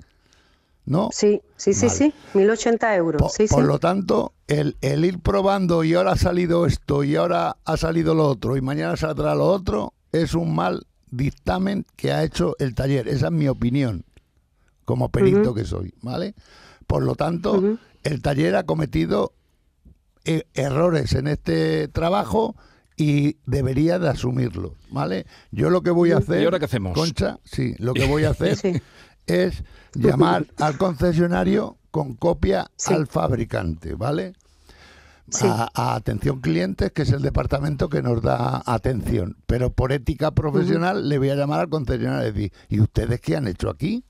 ¿No? Sí, sí, sí, Vale. sí, 1080 euros. Por, sí, por sí. lo tanto, el, el ir probando y ahora ha salido esto y ahora ha salido lo otro y mañana saldrá lo otro es un mal dictamen que ha hecho el taller. Esa es mi opinión como perito que soy, ¿vale? Por lo tanto, el taller ha cometido eh, errores en este trabajo y debería de asumirlos, ¿vale? Yo lo que voy a hacer, ¿Y ahora qué hacemos? Concha, sí, lo que voy a hacer es llamar al concesionario con copia al fabricante, ¿vale? A, a atención clientes, que es el departamento que nos da atención. Pero por ética profesional le voy a llamar al concesionario y decir, ¿y ustedes qué han hecho aquí?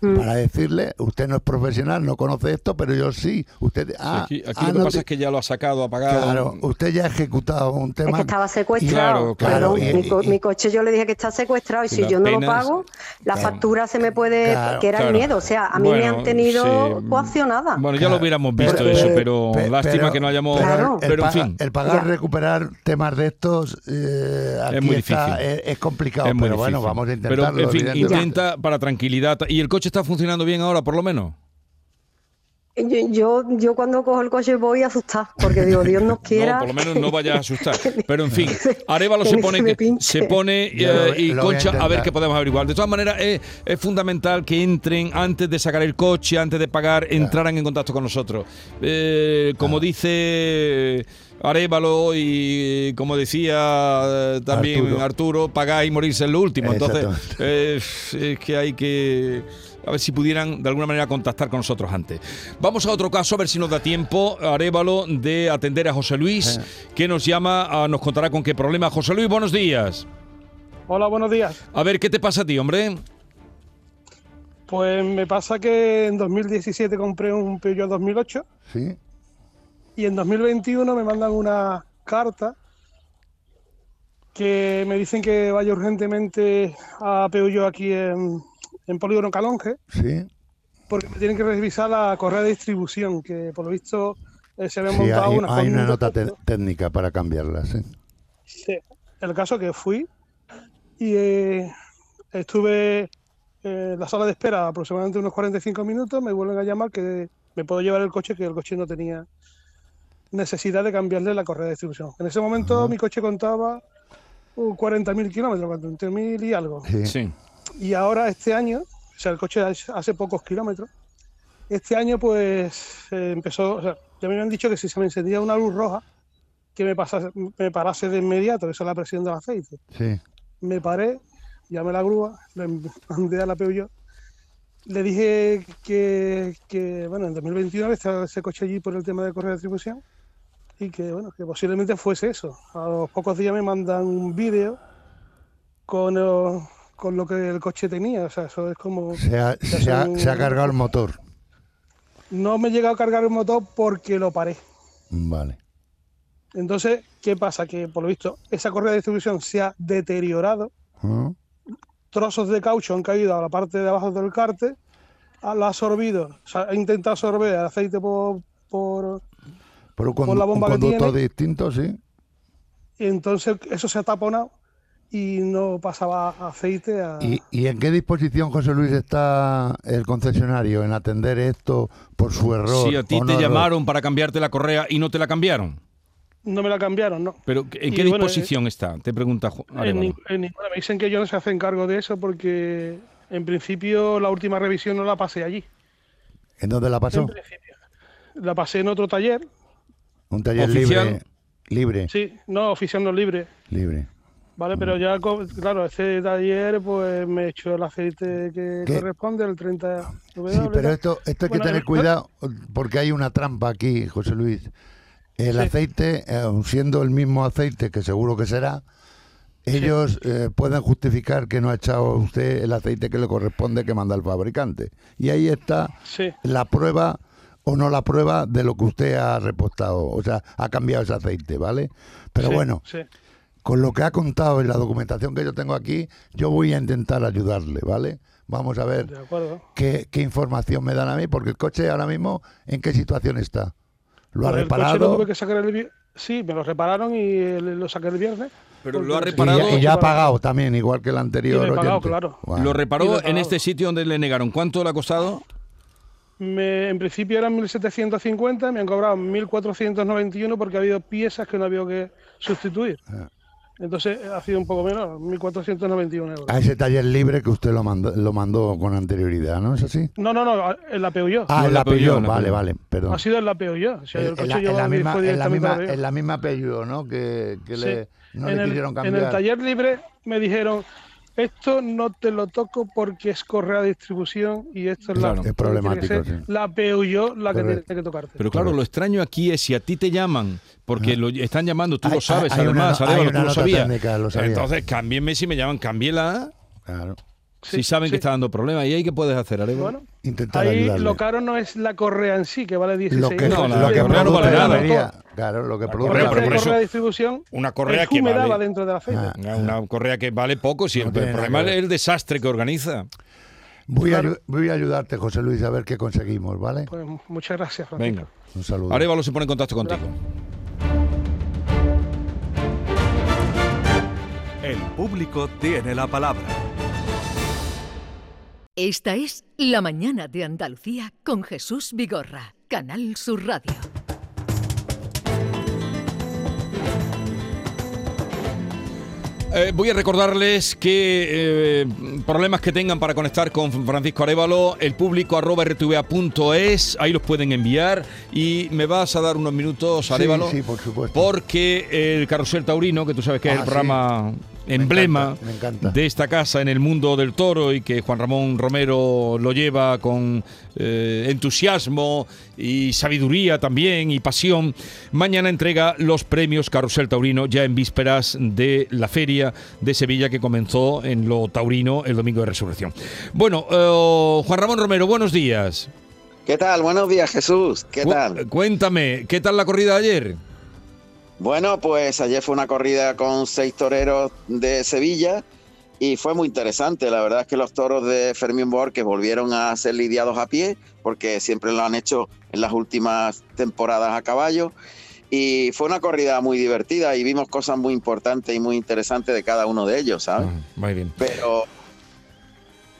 Para decirle, usted no es profesional, no conoce esto, pero yo sí. Usted, ah, aquí aquí ah, lo que no pasa te- es que ya lo ha sacado, ha pagado. Claro, usted ya ha ejecutado un Es tema. que estaba secuestrado. Claro, claro, Claro, y- mi, co- y- mi coche yo le dije que está secuestrado y si yo no lo pago, la Claro. factura se me puede... Claro, que era claro. el miedo. O sea, a mí me han tenido sí. coaccionada. Bueno, ya lo hubiéramos visto eso, pero Pe- lástima pero- que no hayamos. pero el, Pero, en fin. el pagar, recuperar temas de estos eh, aquí muy está- difícil. es, es complicado, Es muy pero bueno, vamos a Pero, intentarlo. en fin, intenta para tranquilidad. ¿Y el coche está funcionando bien ahora, por lo menos? Yo, yo, cuando cojo el coche voy a asustar, porque digo, Dios nos quiera. No, por lo menos no vayas a asustar. Pero en fin, Arevalo se pone, que que- se pone eh, y a Concha a ver qué podemos averiguar. De todas maneras, es, es fundamental que entren antes de sacar el coche, antes de pagar, entraran en contacto con nosotros. Eh, como dice Arevalo y como decía eh, también Arturo. Arturo, pagar y morirse es lo último. Entonces, eh, es que hay que a ver si pudieran de alguna manera contactar con nosotros antes. Vamos a otro caso, a ver si nos da tiempo, Arevalo, de atender a José Luis, que nos llama, nos contará con qué problema. José Luis, buenos días. Hola, buenos días. A ver, ¿qué te pasa a ti, hombre? Pues me pasa que en 2017 compré un Peugeot 2008 Sí, y en 2021 me mandan una carta que me dicen que vaya urgentemente a Peugeot aquí en, en Polígono Calonge sí. porque me tienen que revisar la correa de distribución que por lo visto eh, se había Sí, montado hay, una hay una un nota técnica para cambiarla, sí. Sí, el caso que fui y eh, estuve eh, en la sala de espera aproximadamente unos 45 minutos, me vuelven a llamar que me puedo llevar el coche, que el coche no tenía necesidad de cambiarle la correa de distribución. En ese momento mi coche contaba uh, 40.000 kilómetros, 40.000 y algo. Sí. Y ahora este año, o sea, el coche hace pocos kilómetros, este año pues eh, empezó, o sea, ya me habían dicho que si se me encendía una luz roja, que me, pasase, me parase de inmediato, que esa es la presión del aceite. Sí. Me paré, llamé a la grúa, le mandé a la Peugeot, le dije que, que, bueno, en 2021 estaba ese coche allí por el tema de correa de distribución y que, bueno, que posiblemente fuese eso. A los pocos días me mandan un vídeo con, con lo que el coche tenía, o sea, eso es como... Se ha, o sea, se ha- son- se ha cargado el motor. No me he llegado a cargar el motor porque lo paré. Vale. Entonces, ¿qué pasa? Que por lo visto esa correa de distribución se ha deteriorado, ¿Ah? trozos de caucho han caído a la parte de abajo del cárter, ha- lo ha absorbido, o sea, ha intentado absorber el aceite por, por Por un, Por la bomba un que tiene. distinto, sí. y entonces eso se ha taponado y no pasaba aceite a... ¿Y, y en qué disposición, José Luis, está el concesionario en atender esto por su error? Si a ti te no error? llamaron para cambiarte la correa y no te la cambiaron. No me la cambiaron, ¿no? Pero ¿en Y qué bueno, disposición está? Te pregunta En, en ninguna. Me dicen que ellos no se hacen cargo de eso porque en principio la última revisión no la pasé allí. ¿En dónde la pasó? En principio. La pasé en otro taller Un taller Oficial. libre. Libre. Sí, no, oficial no libre. Libre. Vale, pero ya, claro, este taller pues me he hecho el aceite que ¿Qué? corresponde, el 30 W. Sí, pero esto, esto hay Bueno, que tener cuidado porque hay una trampa aquí, José Luis. El Sí. aceite, eh, siendo el mismo aceite, que seguro que será, ellos eh, pueden justificar que no ha echado usted el aceite que le corresponde que manda el fabricante. Y ahí está Sí. la prueba o no la prueba de lo que usted ha repostado, o sea, ha cambiado ese aceite, ¿vale? Pero Sí, bueno, sí. Con lo que ha contado en la documentación que yo tengo aquí, yo voy a intentar ayudarle, ¿vale? Vamos a ver qué, qué información me dan a mí, porque el coche ahora mismo, ¿en qué situación está? ¿Lo ha el coche lo reparado? tuve que sacar el vi- Sí, me lo repararon y lo saqué el viernes. Pero lo ha Y reparado. ya, y ya ha pagado también, igual que el anterior. lo he pagado, claro. Lo reparó en este sitio donde le negaron. ¿Cuánto le ha costado? Me- en principio eran 1.750, me han cobrado 1.491 porque ha habido piezas que no había que sustituir. Ah. Entonces ha sido un poco menos, 1.491 euros. A ese taller libre que usted lo mandó, lo mandó con anterioridad, ¿no es así? No, no, no, en la Peugeot. Ah, No, en la la Peugeot, Peugeot, en la vale, vale, perdón. Ha sido en la Peugeot. O sea, En la, en misma, en la la en la ¿no? Que, que Sí. le, no en, le el, quisieron en cambiar. el taller libre me dijeron, esto no te lo toco porque es correa de distribución y esto es Claro. la, Es problemático, sí. la que tiene que tocarte. Pero claro, lo extraño aquí es si a ti te llaman, porque lo están llamando, tú Hay- lo sabes, hay una además, una tú lo sabías. técnica, lo sabía. Entonces, cámbienme si me llaman, cámbiela. Claro. Si Sí, saben que está dando problemas. ¿Y ahí qué puedes hacer? Bueno, Intentar ahí ayudarle. lo caro no es la correa en sí, que vale 16 Lo que, No, la lo que correa no vale nada. Claro, lo que produce correa, la pero por eso- de distribución Una correa es que vale- va dentro de la. Ah, Una, una correa que vale poco, si el, No problema es el desastre que organiza. Voy, a, voy a ayudarte, José Luis, a ver qué conseguimos, ¿vale? Pues muchas gracias, Francisco. Venga. Un saludo. Arévalo se pone en contacto contigo. El público tiene la palabra. Esta es La Mañana de Andalucía con Jesús Vigorra, Canal Sur Radio. Eh, voy a recordarles que eh, problemas que tengan para conectar con Francisco Arevalo, el público arroba rtva.es, ahí los pueden enviar y me vas a dar unos minutos, Arevalo, sí, por supuesto. porque el Carrusel Taurino, que tú sabes que es Ah, el sí. Emblema encanta, me encanta. de esta casa en el mundo del toro y que Juan Ramón Romero lo lleva con eh, entusiasmo y sabiduría también y pasión, mañana entrega los premios Carrusel Taurino ya en vísperas de la feria de Sevilla que comenzó en lo taurino el domingo de resurrección. Bueno, eh, Juan Ramón Romero, buenos días. ¿Qué tal? Buenos días, Jesús. ¿Qué Cu- tal? Cuéntame, ¿qué tal la corrida de ayer? Bueno, pues ayer fue una corrida con seis toreros de Sevilla y fue muy interesante. La verdad es que los toros de Fermín Borges volvieron a ser lidiados a pie, porque siempre lo han hecho en las últimas temporadas a caballo. Y fue una corrida muy divertida y vimos cosas muy importantes y muy interesantes de cada uno de ellos, ¿sabes? Muy bien. Pero,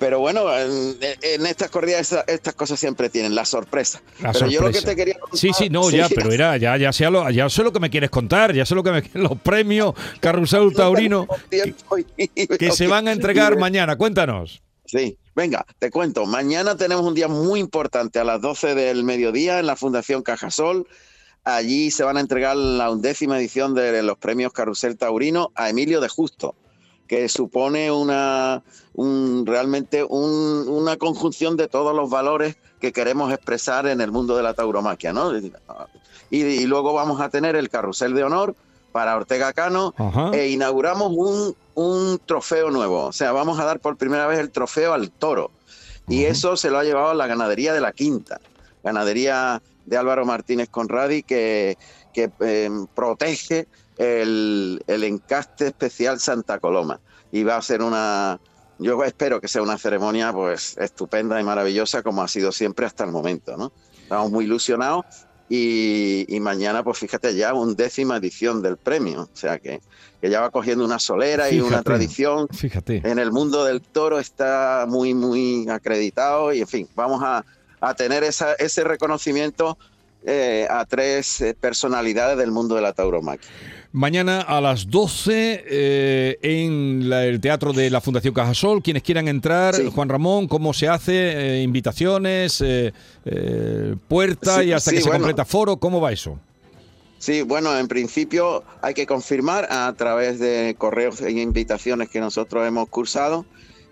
pero bueno, en, en estas corridas esta- estas cosas siempre tienen la sorpresa. La pero yo lo que sorpresa. te quería contar- Sí, sí, no, Sí, ya, pero era, ya, ya sé, lo, ya sé lo que me quieres contar, ya sé lo que me, los premios Carrusel Taurino que, que se van a entregar mañana. Cuéntanos. Sí, venga, te cuento. Mañana tenemos un día muy importante a las 12 del mediodía en la Fundación Cajasol. Allí se van a entregar la undécima edición de los premios Carrusel Taurino a Emilio de Justo, que supone una un, realmente un- una conjunción de todos los valores que queremos expresar en el mundo de la tauromaquia, ¿no? Y, y luego vamos a tener el Carrusel de Honor para Ortega Cano Ajá. e inauguramos un, un trofeo nuevo. O sea, vamos a dar por primera vez el trofeo al toro. Y eso se lo ha llevado la ganadería de la Quinta, ganadería de Álvaro Martínez Conradi, que, que eh, protege el, el encaste especial Santa Coloma. Y va a ser una, yo espero que sea una ceremonia pues estupenda y maravillosa como ha sido siempre hasta el momento, ¿no? Estamos muy ilusionados y, y mañana, pues fíjate, ya undécima edición del premio. O sea que, que ya va cogiendo una solera y una Fíjate, tradición. Fíjate. En el mundo del toro está muy, muy acreditado y, en fin, vamos a, a tener esa, ese reconocimiento eh, a tres eh, personalidades del mundo de la tauromaquia. Mañana a las 12 eh, en la- el Teatro de la Fundación Cajasol. Quienes quieran entrar, Juan Ramón, ¿cómo se hace? Eh, invitaciones, eh, eh, puerta Sí, y hasta sí, que se completa foro, ¿cómo va eso? Sí, bueno, en principio hay que confirmar a través de correos e invitaciones que nosotros hemos cursado.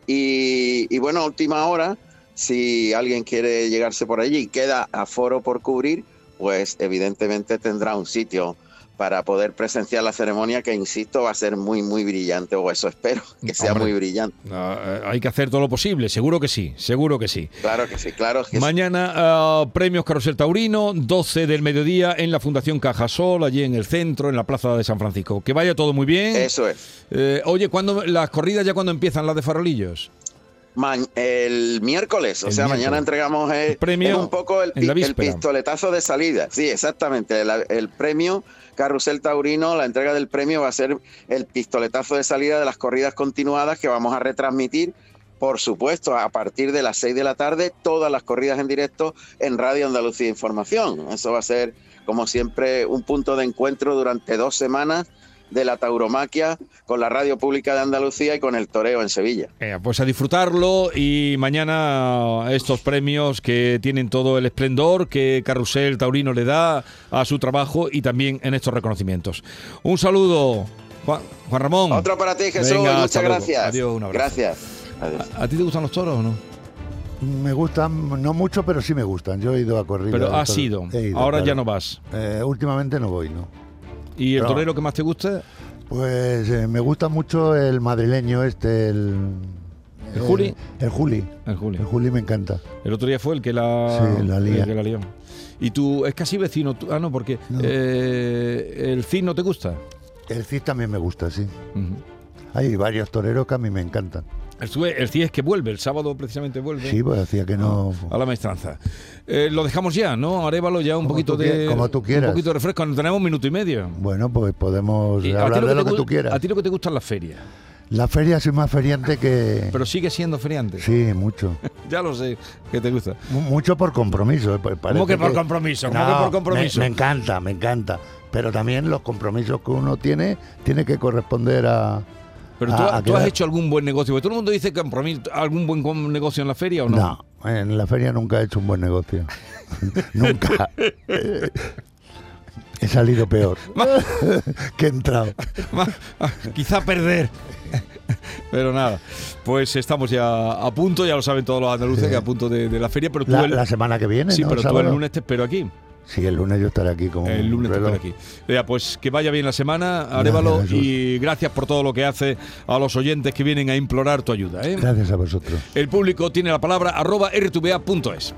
Y, y bueno, a última hora, si alguien quiere llegarse por allí y queda aforo por cubrir, pues evidentemente tendrá un sitio para poder presenciar la ceremonia que, insisto, va a ser muy, muy brillante, o eso espero, que sea Hombre. muy brillante. Ah, hay que hacer todo lo posible, seguro que sí, seguro que sí. Claro que sí, claro que sí. Mañana ah, premios Carrusel Taurino, 12 del mediodía en la Fundación Cajasol, allí en el centro, en la Plaza de San Francisco. Que vaya todo muy bien. Eso es. Eh, oye, ¿cuándo, las corridas ya cuando empiezan las de farolillos? El miércoles, o sea, miércoles. mañana entregamos el, premio un poco el, el pistoletazo de salida. Sí, exactamente. El premio Carrusel Taurino, la entrega del premio va a ser el pistoletazo de salida de las corridas continuadas que vamos a retransmitir. Por supuesto, a partir de las 6 de la tarde, todas las corridas en directo en Radio Andalucía Información. Eso va a ser, como siempre, un punto de encuentro durante dos semanas de la tauromaquia con la Radio Pública de Andalucía y con el toreo en Sevilla. Eh, pues a disfrutarlo y mañana estos premios que tienen todo el esplendor que Carrusel Taurino le da a su trabajo y también en estos reconocimientos. Un saludo, Juan, Juan Ramón. Otro para ti, Jesús. Venga, Muchas gracias. Adiós, un abrazo. Gracias. Adiós. ¿A, a ti te gustan los toros o no? Me gustan, no mucho, pero sí me gustan. Yo he ido a correr. Pero has ido. Ahora ya no vas. Eh, últimamente no voy, ¿no? ¿Y el torero que más te gusta? Pues eh, me gusta mucho el madrileño este, el... ¿El Juli? El Juli. El Juli. El Juli me encanta. El otro día fue el que la, Sí, la lía. el que la lió. Y tú, es casi vecino. tú- ah, no, porque eh, el Cid no te gusta. El Cid también me gusta, sí. Hay varios toreros que a mí me encantan. El, el Cid es que vuelve, el sábado precisamente vuelve. Sí, pues hacía que no... A la maestranza. Eh, lo dejamos ya, ¿no? Arévalo ya un Como poquito de. como tú quieras. Un poquito de refresco. Tenemos un minuto y medio. Bueno, pues podemos Y ti hablar de te lo que tú quieras. A ti lo que te gustan las ferias. La feria soy más feriante que... Pero sigue siendo feriante. Sí, mucho. ya lo sé que te gusta. Mu- Mucho por compromiso. eh, parece que por compromiso? ¿Cómo No, que por compromiso? Me, me encanta, me encanta. Pero también los compromisos que uno tiene, tiene que corresponder a... Pero tú, a- a tú has hecho algún buen negocio. Porque todo el mundo dice que compromiso- algún buen negocio en la feria o no. No, en la feria nunca he hecho un buen negocio. nunca. He salido peor que he entrado. Quizá perder. Pero nada, pues estamos ya a punto, ya lo saben todos los andaluces, que a punto de, de la feria. Pero tú La, el- la semana que viene, Sí, ¿no? pero tú el lunes te espero aquí. Sí, el lunes yo estaré aquí como El un lunes espero aquí. Vea, pues que vaya bien la semana, Arévalo, Jesús. y gracias por todo lo que hace a los oyentes que vienen a implorar tu ayuda. ¿eh? Gracias a vosotros. El público tiene la palabra arroba rtva.es.